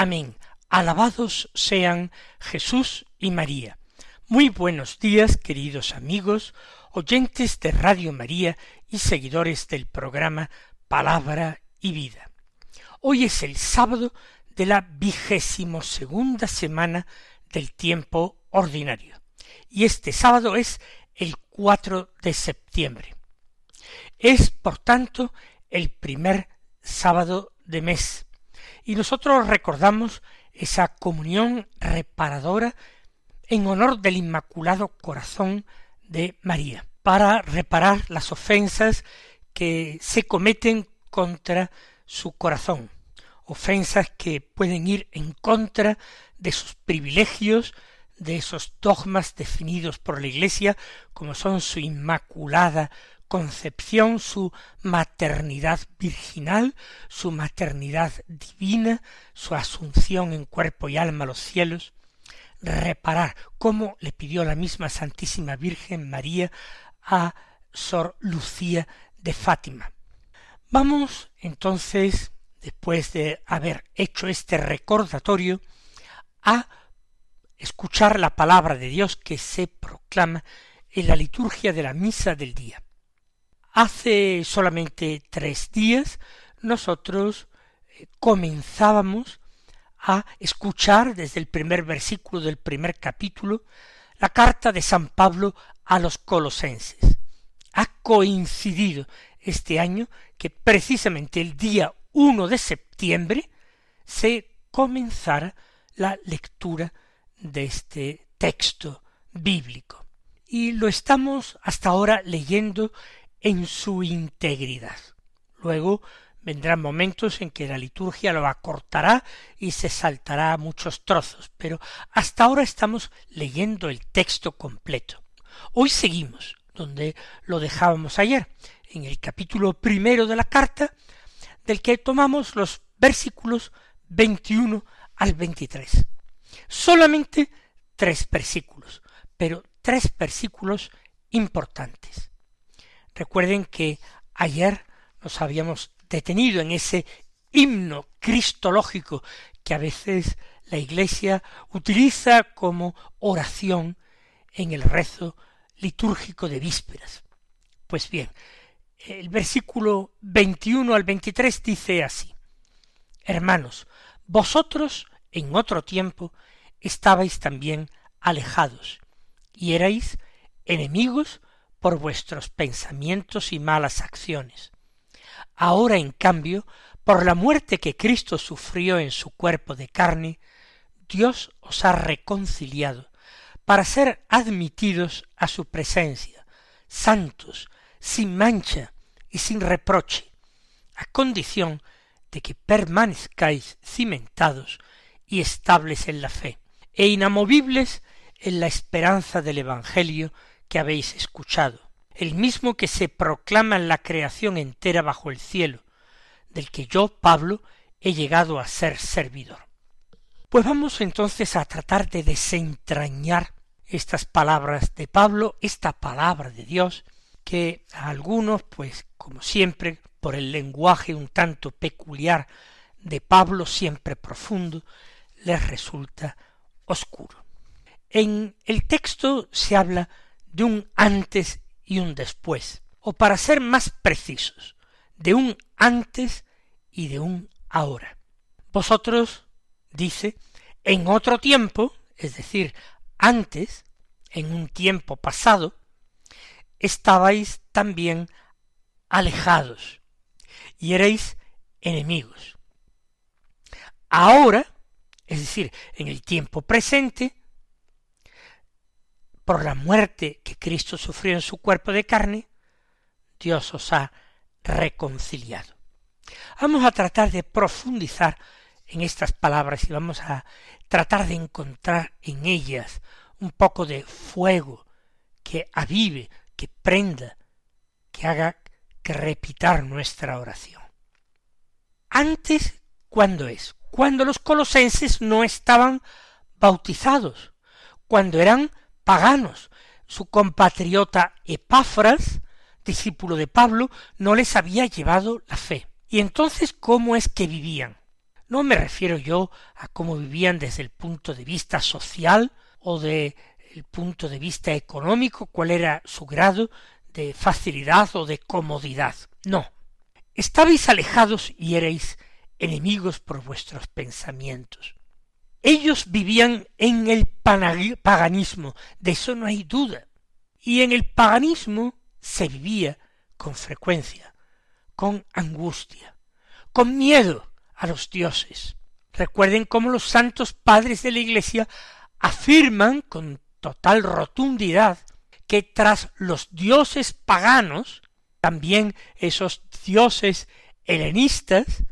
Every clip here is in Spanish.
Amén. Alabados sean Jesús y María. Muy buenos días, queridos amigos, oyentes de Radio María y seguidores del programa Palabra y Vida. Hoy es el sábado de la vigésimo segunda semana del tiempo ordinario. Y este sábado es el 4 de septiembre. Es, por tanto, el primer sábado de mes. Y nosotros recordamos esa comunión reparadora en honor del Inmaculado Corazón de María, para reparar las ofensas que se cometen contra su corazón, ofensas que pueden ir en contra de sus privilegios, de esos dogmas definidos por la Iglesia, como son su inmaculada concepción, su maternidad virginal, su maternidad divina, su asunción en cuerpo y alma a los cielos, reparar, como le pidió la misma Santísima Virgen María a Sor Lucía de Fátima. Vamos entonces, después de haber hecho este recordatorio, a escuchar la palabra de Dios que se proclama en la liturgia de la misa del día. Hace solamente tres días nosotros eh, comenzábamos a escuchar desde el primer versículo del primer capítulo la carta de San Pablo a los colosenses. Ha coincidido este año que precisamente el día 1 de septiembre se comenzara la lectura de este texto bíblico. Y lo estamos hasta ahora leyendo en su integridad. Luego vendrán momentos en que la liturgia lo acortará y se saltará muchos trozos, pero hasta ahora estamos leyendo el texto completo. Hoy seguimos donde lo dejábamos ayer, en el capítulo primero de la carta, del que tomamos los versículos 21 al 23. Solamente tres versículos, pero tres versículos importantes. Recuerden que ayer nos habíamos detenido en ese himno cristológico que a veces la Iglesia utiliza como oración en el rezo litúrgico de vísperas. Pues bien, el versículo 21 al 23 dice así, Hermanos, vosotros en otro tiempo estabais también alejados y erais enemigos por vuestros pensamientos y malas acciones. Ahora, en cambio, por la muerte que Cristo sufrió en su cuerpo de carne, Dios os ha reconciliado para ser admitidos a su presencia, santos, sin mancha y sin reproche, a condición de que permanezcáis cimentados y estables en la fe, e inamovibles en la esperanza del Evangelio que habéis escuchado, el mismo que se proclama en la creación entera bajo el cielo, del que yo, Pablo, he llegado a ser servidor. Pues vamos entonces a tratar de desentrañar estas palabras de Pablo, esta palabra de Dios, que a algunos, pues como siempre, por el lenguaje un tanto peculiar de Pablo, siempre profundo, les resulta oscuro. En el texto se habla de un antes y un después, o para ser más precisos, de un antes y de un ahora. Vosotros, dice, en otro tiempo, es decir, antes, en un tiempo pasado, estabais también alejados y erais enemigos. Ahora, es decir, en el tiempo presente, por la muerte que Cristo sufrió en su cuerpo de carne, Dios os ha reconciliado. Vamos a tratar de profundizar en estas palabras y vamos a tratar de encontrar en ellas un poco de fuego que avive, que prenda, que haga que repitar nuestra oración. Antes, ¿cuándo es? Cuando los colosenses no estaban bautizados, cuando eran paganos. Su compatriota Epáfras, discípulo de Pablo, no les había llevado la fe. Y entonces, ¿cómo es que vivían? No me refiero yo a cómo vivían desde el punto de vista social o de punto de vista económico, cuál era su grado de facilidad o de comodidad. No. Estabais alejados y erais enemigos por vuestros pensamientos. Ellos vivían en el paganismo, de eso no hay duda. Y en el paganismo se vivía con frecuencia, con angustia, con miedo a los dioses. Recuerden cómo los santos padres de la Iglesia afirman con total rotundidad que tras los dioses paganos, también esos dioses helenistas,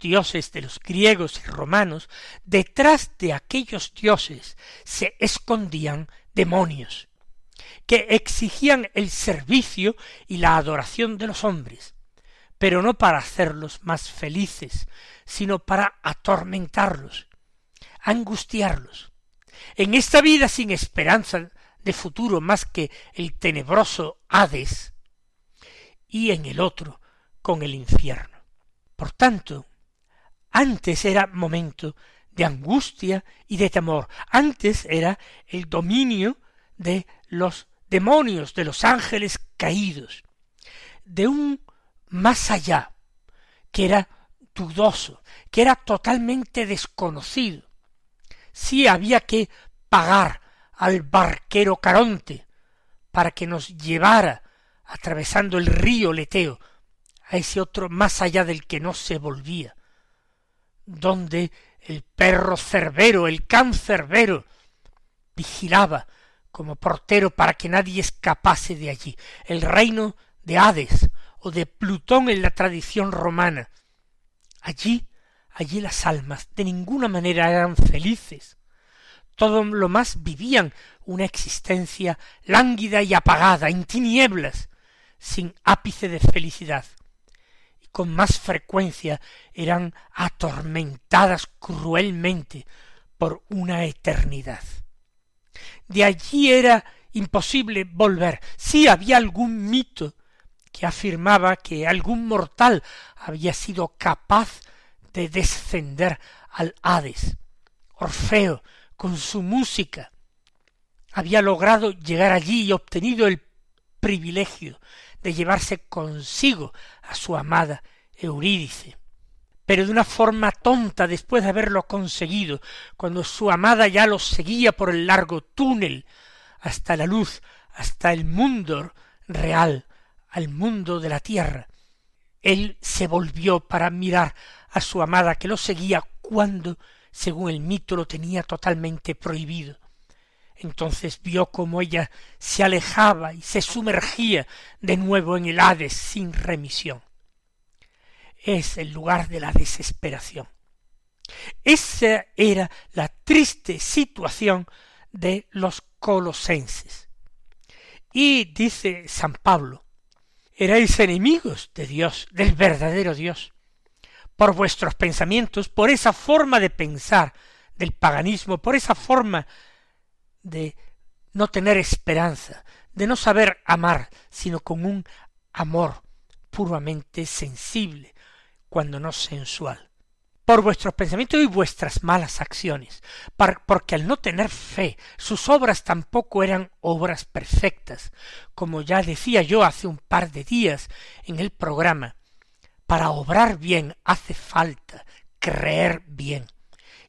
dioses de los griegos y romanos, detrás de aquellos dioses se escondían demonios, que exigían el servicio y la adoración de los hombres, pero no para hacerlos más felices, sino para atormentarlos, angustiarlos. En esta vida sin esperanza de futuro más que el tenebroso Hades, y en el otro con el infierno. Por tanto, antes era momento de angustia y de temor. Antes era el dominio de los demonios, de los ángeles caídos, de un más allá, que era dudoso, que era totalmente desconocido. Sí había que pagar al barquero Caronte para que nos llevara atravesando el río Leteo a ese otro más allá del que no se volvía donde el perro cerbero, el can cerbero, vigilaba como portero para que nadie escapase de allí, el reino de Hades o de Plutón en la tradición romana. Allí, allí las almas de ninguna manera eran felices. Todo lo más vivían una existencia lánguida y apagada, en tinieblas, sin ápice de felicidad con más frecuencia eran atormentadas cruelmente por una eternidad. De allí era imposible volver. Sí había algún mito que afirmaba que algún mortal había sido capaz de descender al Hades. Orfeo, con su música, había logrado llegar allí y obtenido el privilegio de llevarse consigo a su amada Eurídice. Pero de una forma tonta después de haberlo conseguido, cuando su amada ya lo seguía por el largo túnel hasta la luz, hasta el mundo real, al mundo de la tierra. Él se volvió para mirar a su amada que lo seguía cuando, según el mito, lo tenía totalmente prohibido. Entonces vio cómo ella se alejaba y se sumergía de nuevo en el Hades sin remisión. Es el lugar de la desesperación. Esa era la triste situación de los colosenses. Y dice San Pablo, erais enemigos de Dios, del verdadero Dios, por vuestros pensamientos, por esa forma de pensar del paganismo, por esa forma de no tener esperanza, de no saber amar, sino con un amor puramente sensible, cuando no sensual. Por vuestros pensamientos y vuestras malas acciones, porque al no tener fe, sus obras tampoco eran obras perfectas, como ya decía yo hace un par de días en el programa. Para obrar bien hace falta creer bien,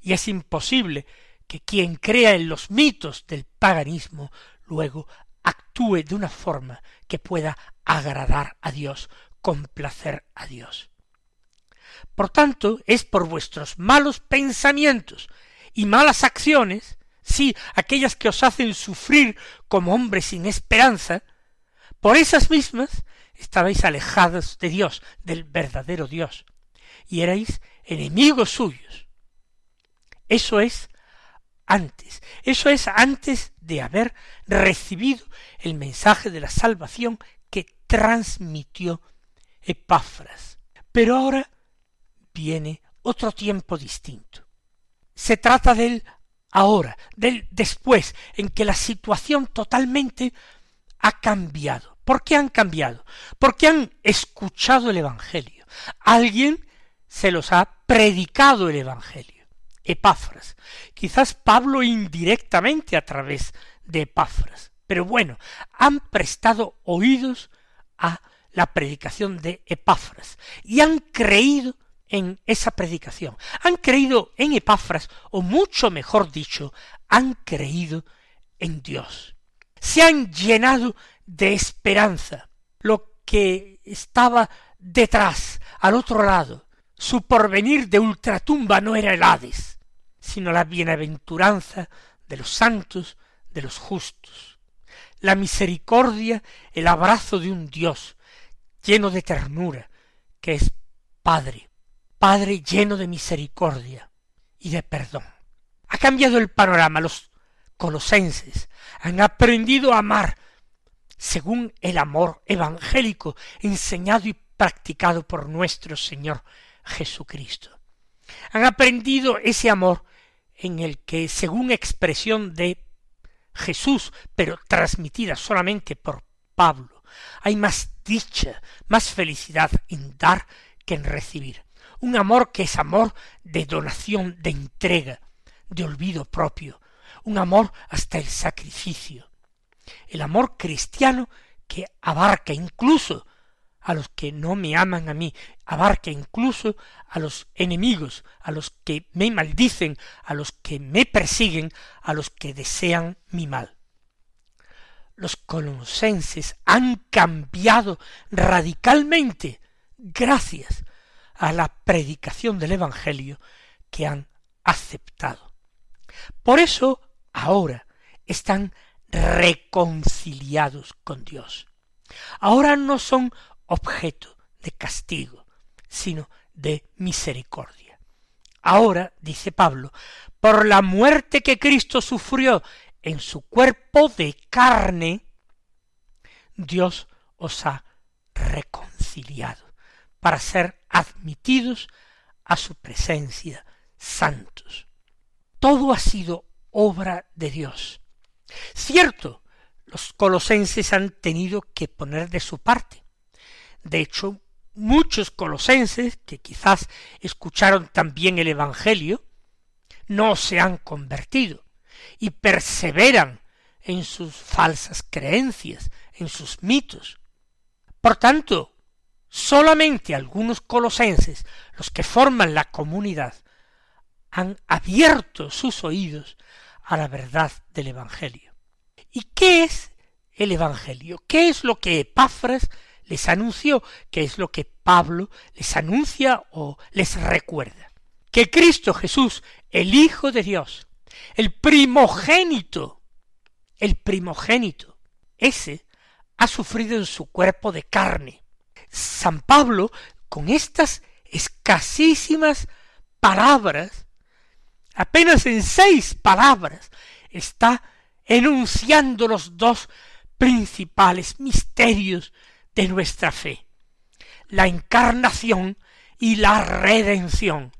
y es imposible que quien crea en los mitos del paganismo luego actúe de una forma que pueda agradar a Dios, complacer a Dios. Por tanto, es por vuestros malos pensamientos y malas acciones, sí, aquellas que os hacen sufrir como hombres sin esperanza, por esas mismas estabais alejados de Dios, del verdadero Dios, y erais enemigos suyos. Eso es antes, eso es antes de haber recibido el mensaje de la salvación que transmitió Epáfras. Pero ahora viene otro tiempo distinto. Se trata del ahora, del después, en que la situación totalmente ha cambiado. ¿Por qué han cambiado? Porque han escuchado el Evangelio. Alguien se los ha predicado el Evangelio. Epáfras. Quizás Pablo indirectamente a través de Epáfras. Pero bueno, han prestado oídos a la predicación de Epáfras y han creído en esa predicación. Han creído en Epáfras, o mucho mejor dicho, han creído en Dios. Se han llenado de esperanza. Lo que estaba detrás, al otro lado, su porvenir de ultratumba no era el Hades, sino la bienaventuranza de los santos, de los justos. La misericordia, el abrazo de un Dios lleno de ternura, que es Padre, Padre lleno de misericordia y de perdón. Ha cambiado el panorama. Los colosenses han aprendido a amar según el amor evangélico enseñado y practicado por nuestro Señor Jesucristo. Han aprendido ese amor en el que, según expresión de Jesús, pero transmitida solamente por Pablo, hay más dicha, más felicidad en dar que en recibir un amor que es amor de donación, de entrega, de olvido propio, un amor hasta el sacrificio. El amor cristiano que abarca incluso a los que no me aman a mí, abarca incluso a los enemigos, a los que me maldicen, a los que me persiguen, a los que desean mi mal. Los colosenses han cambiado radicalmente gracias a la predicación del Evangelio que han aceptado. Por eso ahora están reconciliados con Dios. Ahora no son objeto de castigo, sino de misericordia. Ahora, dice Pablo, por la muerte que Cristo sufrió en su cuerpo de carne, Dios os ha reconciliado para ser admitidos a su presencia santos. Todo ha sido obra de Dios. Cierto, los colosenses han tenido que poner de su parte. De hecho, muchos colosenses, que quizás escucharon también el Evangelio, no se han convertido y perseveran en sus falsas creencias, en sus mitos. Por tanto, Solamente algunos colosenses, los que forman la comunidad, han abierto sus oídos a la verdad del Evangelio. ¿Y qué es el Evangelio? ¿Qué es lo que Epáfras les anunció? ¿Qué es lo que Pablo les anuncia o les recuerda? Que Cristo Jesús, el Hijo de Dios, el primogénito, el primogénito, ese ha sufrido en su cuerpo de carne, San Pablo, con estas escasísimas palabras, apenas en seis palabras, está enunciando los dos principales misterios de nuestra fe, la encarnación y la redención.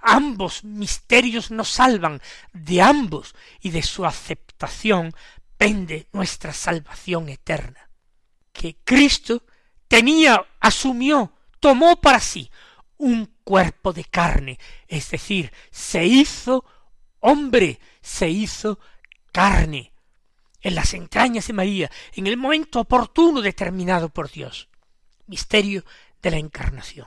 Ambos misterios nos salvan, de ambos y de su aceptación pende nuestra salvación eterna. Que Cristo tenía, asumió, tomó para sí un cuerpo de carne, es decir, se hizo hombre, se hizo carne en las entrañas de María, en el momento oportuno determinado por Dios. Misterio de la encarnación.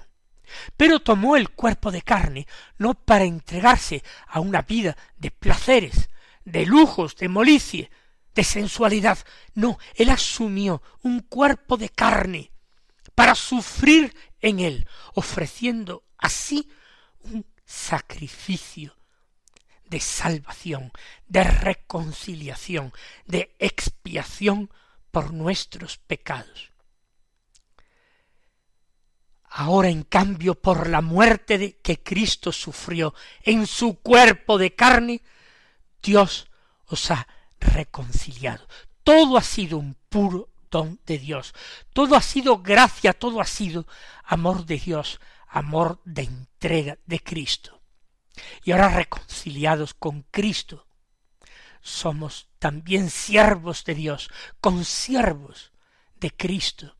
Pero tomó el cuerpo de carne no para entregarse a una vida de placeres, de lujos, de molicie, de sensualidad. No, él asumió un cuerpo de carne para sufrir en él, ofreciendo así un sacrificio de salvación, de reconciliación, de expiación por nuestros pecados. Ahora, en cambio, por la muerte que Cristo sufrió en su cuerpo de carne, Dios os ha reconciliado. Todo ha sido un puro don de Dios. Todo ha sido gracia, todo ha sido amor de Dios, amor de entrega de Cristo. Y ahora reconciliados con Cristo, somos también siervos de Dios, consiervos de Cristo.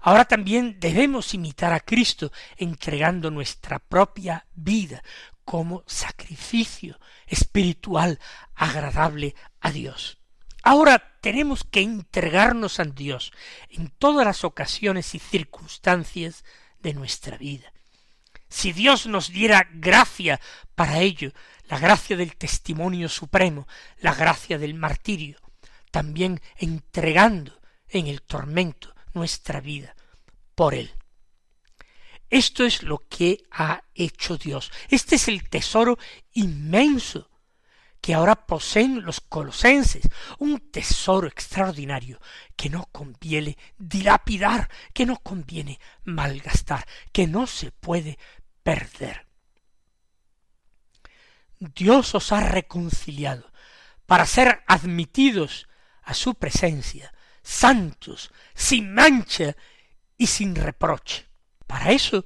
Ahora también debemos imitar a Cristo entregando nuestra propia vida como sacrificio espiritual agradable a Dios. Ahora tenemos que entregarnos a Dios en todas las ocasiones y circunstancias de nuestra vida. Si Dios nos diera gracia para ello, la gracia del testimonio supremo, la gracia del martirio, también entregando en el tormento nuestra vida por Él. Esto es lo que ha hecho Dios. Este es el tesoro inmenso que ahora poseen los colosenses, un tesoro extraordinario que no conviene dilapidar, que no conviene malgastar, que no se puede perder. Dios os ha reconciliado para ser admitidos a su presencia, santos, sin mancha y sin reproche. Para eso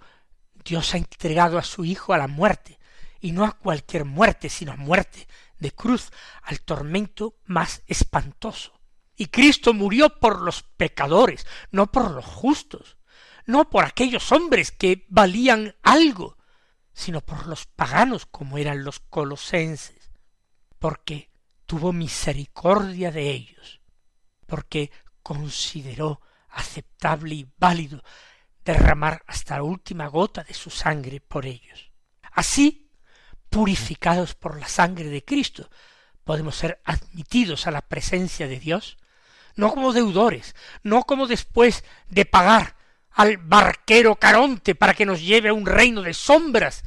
Dios ha entregado a su Hijo a la muerte, y no a cualquier muerte, sino a muerte de cruz al tormento más espantoso. Y Cristo murió por los pecadores, no por los justos, no por aquellos hombres que valían algo, sino por los paganos como eran los colosenses, porque tuvo misericordia de ellos, porque consideró aceptable y válido derramar hasta la última gota de su sangre por ellos. Así purificados por la sangre de Cristo, podemos ser admitidos a la presencia de Dios, no como deudores, no como después de pagar al barquero Caronte para que nos lleve a un reino de sombras,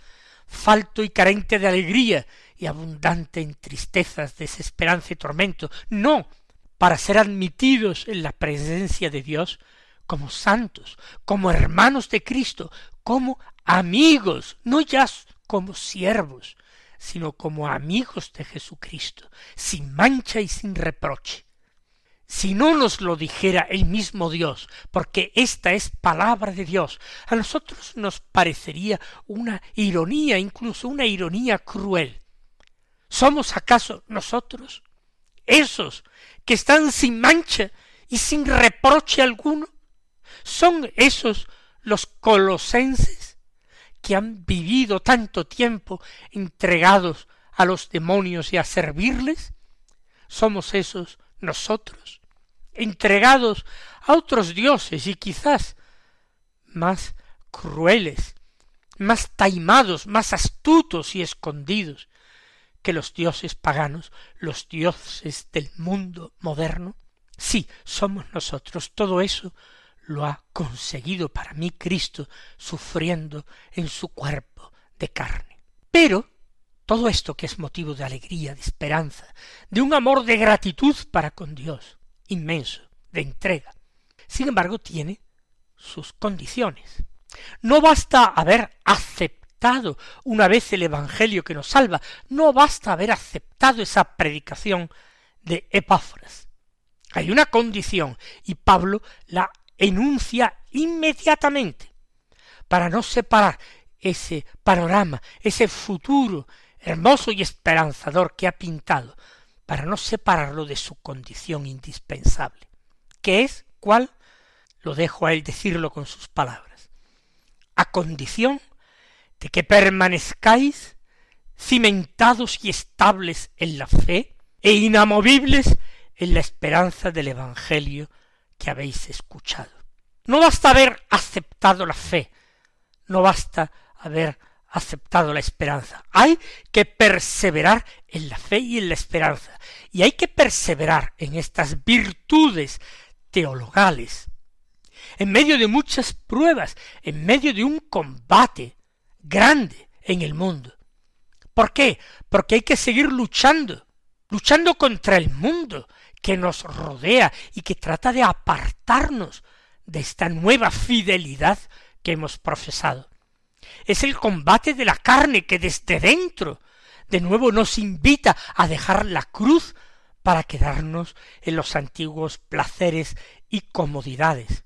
falto y carente de alegría y abundante en tristezas, desesperanza y tormento, no, para ser admitidos en la presencia de Dios como santos, como hermanos de Cristo, como amigos, no ya como siervos, sino como amigos de Jesucristo, sin mancha y sin reproche. Si no nos lo dijera el mismo Dios, porque esta es palabra de Dios, a nosotros nos parecería una ironía, incluso una ironía cruel. ¿Somos acaso nosotros esos que están sin mancha y sin reproche alguno? ¿Son esos los colosenses que han vivido tanto tiempo entregados a los demonios y a servirles? ¿Somos esos nosotros? Entregados a otros dioses y quizás más crueles, más taimados, más astutos y escondidos que los dioses paganos, los dioses del mundo moderno? Sí, somos nosotros. Todo eso lo ha conseguido para mí Cristo sufriendo en su cuerpo de carne. Pero todo esto que es motivo de alegría, de esperanza, de un amor de gratitud para con Dios, inmenso, de entrega, sin embargo tiene sus condiciones. No basta haber aceptado una vez el Evangelio que nos salva, no basta haber aceptado esa predicación de Epáfras. Hay una condición y Pablo la enuncia inmediatamente para no separar ese panorama, ese futuro hermoso y esperanzador que ha pintado, para no separarlo de su condición indispensable, que es cuál lo dejo a él decirlo con sus palabras, a condición de que permanezcáis cimentados y estables en la fe e inamovibles en la esperanza del Evangelio que habéis escuchado. No basta haber aceptado la fe, no basta haber aceptado la esperanza. Hay que perseverar en la fe y en la esperanza. Y hay que perseverar en estas virtudes teologales. En medio de muchas pruebas, en medio de un combate grande en el mundo. ¿Por qué? Porque hay que seguir luchando, luchando contra el mundo, que nos rodea y que trata de apartarnos de esta nueva fidelidad que hemos profesado. Es el combate de la carne que desde dentro de nuevo nos invita a dejar la cruz para quedarnos en los antiguos placeres y comodidades,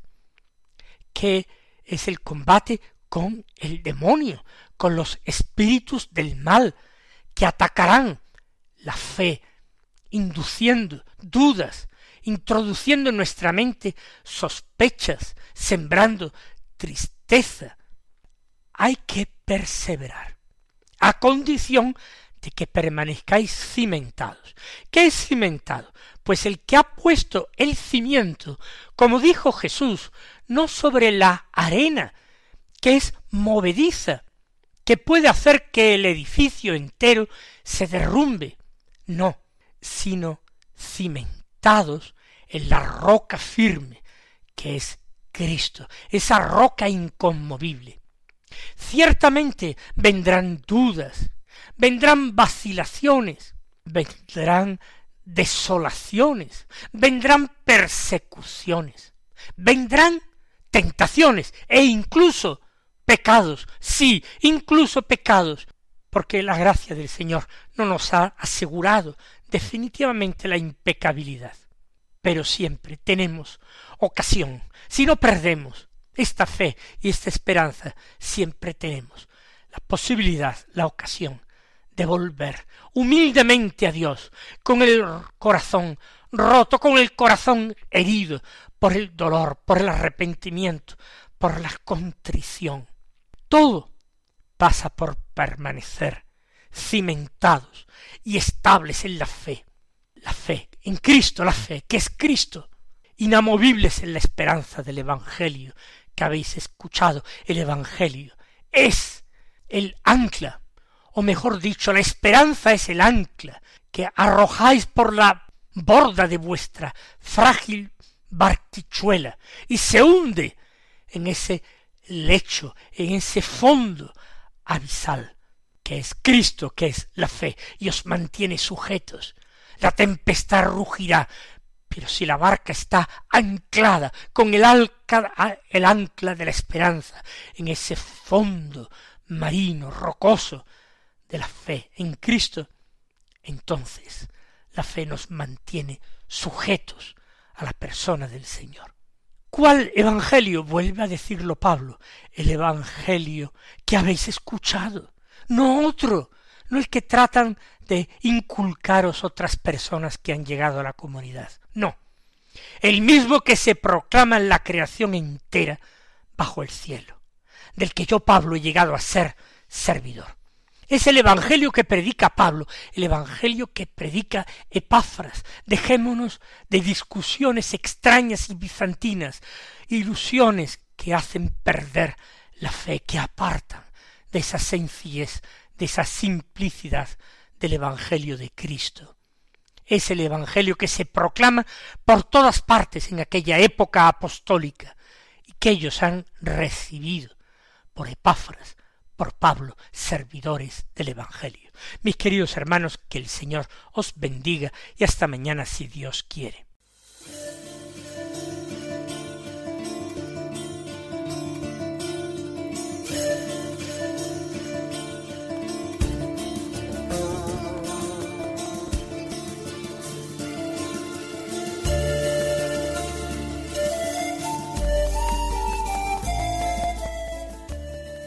que es el combate con el demonio, con los espíritus del mal, que atacarán la fe, induciendo dudas, introduciendo en nuestra mente sospechas, sembrando tristeza. Hay que perseverar, a condición de que permanezcáis cimentados. ¿Qué es cimentado? Pues el que ha puesto el cimiento, como dijo Jesús, no sobre la arena, que es movediza, que puede hacer que el edificio entero se derrumbe, no, sino cimentados en la roca firme, que es Cristo, esa roca inconmovible. Ciertamente vendrán dudas, vendrán vacilaciones, vendrán desolaciones, vendrán persecuciones, vendrán tentaciones e incluso pecados, sí, incluso pecados, porque la gracia del Señor no nos ha asegurado definitivamente la impecabilidad. Pero siempre tenemos ocasión, si no perdemos esta fe y esta esperanza, siempre tenemos la posibilidad, la ocasión de volver humildemente a Dios, con el corazón roto, con el corazón herido por el dolor, por el arrepentimiento, por la contrición. Todo pasa por permanecer cimentados y estables en la fe, la fe, en Cristo la fe, que es Cristo, inamovibles en la esperanza del Evangelio que habéis escuchado. El Evangelio es el ancla o mejor dicho, la esperanza es el ancla que arrojáis por la borda de vuestra frágil barquichuela y se hunde en ese lecho, en ese fondo abisal, que es Cristo, que es la fe, y os mantiene sujetos. La tempestad rugirá, pero si la barca está anclada con el, el ancla de la esperanza en ese fondo marino, rocoso, de la fe en Cristo, entonces la fe nos mantiene sujetos a la persona del Señor. ¿Cuál evangelio? Vuelve a decirlo Pablo, el evangelio que habéis escuchado, no otro, no el que tratan de inculcaros otras personas que han llegado a la comunidad, no, el mismo que se proclama en la creación entera bajo el cielo, del que yo Pablo he llegado a ser servidor. Es el Evangelio que predica Pablo, el Evangelio que predica Epáfras. Dejémonos de discusiones extrañas y bizantinas, ilusiones que hacen perder la fe, que apartan de esa sencillez, de esa simplicidad del Evangelio de Cristo. Es el Evangelio que se proclama por todas partes en aquella época apostólica y que ellos han recibido por Epáfras, por Pablo, servidores del Evangelio. Mis queridos hermanos, que el Señor os bendiga y hasta mañana si Dios quiere.